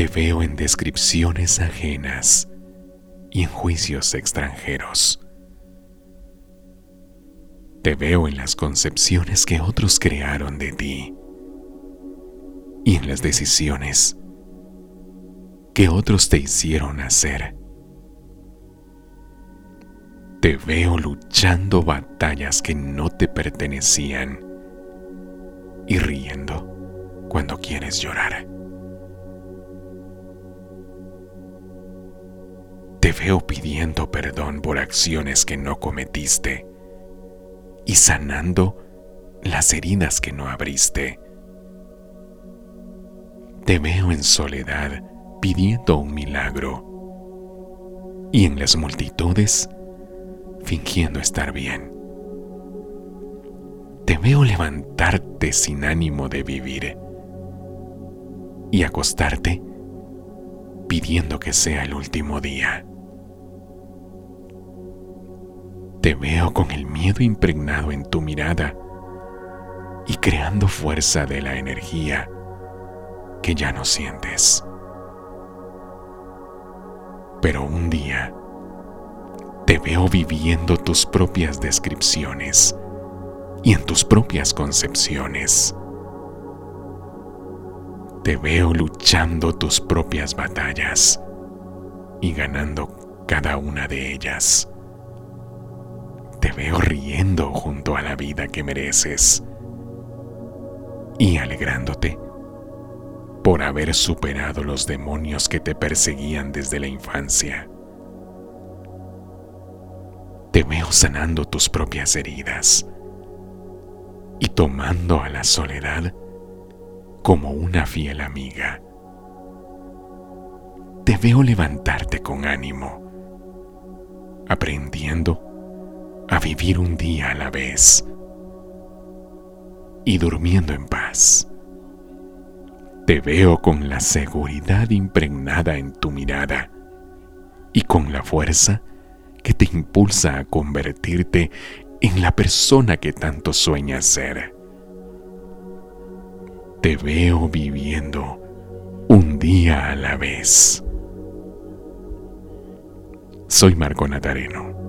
Te veo en descripciones ajenas y en juicios extranjeros. Te veo en las concepciones que otros crearon de ti y en las decisiones que otros te hicieron hacer. Te veo luchando batallas que no te pertenecían y riendo cuando quieres llorar. Te veo pidiendo perdón por acciones que no cometiste y sanando las heridas que no abriste. Te veo en soledad pidiendo un milagro y en las multitudes fingiendo estar bien. Te veo levantarte sin ánimo de vivir y acostarte pidiendo que sea el último día. Te veo con el miedo impregnado en tu mirada y creando fuerza de la energía que ya no sientes. Pero un día te veo viviendo tus propias descripciones y en tus propias concepciones. Te veo luchando tus propias batallas y ganando cada una de ellas. Te veo riendo junto a la vida que mereces y alegrándote por haber superado los demonios que te perseguían desde la infancia. Te veo sanando tus propias heridas y tomando a la soledad como una fiel amiga. Te veo levantarte con ánimo, aprendiendo a vivir un día a la vez y durmiendo en paz. Te veo con la seguridad impregnada en tu mirada y con la fuerza que te impulsa a convertirte en la persona que tanto sueñas ser. Te veo viviendo un día a la vez. Soy Marco Natareno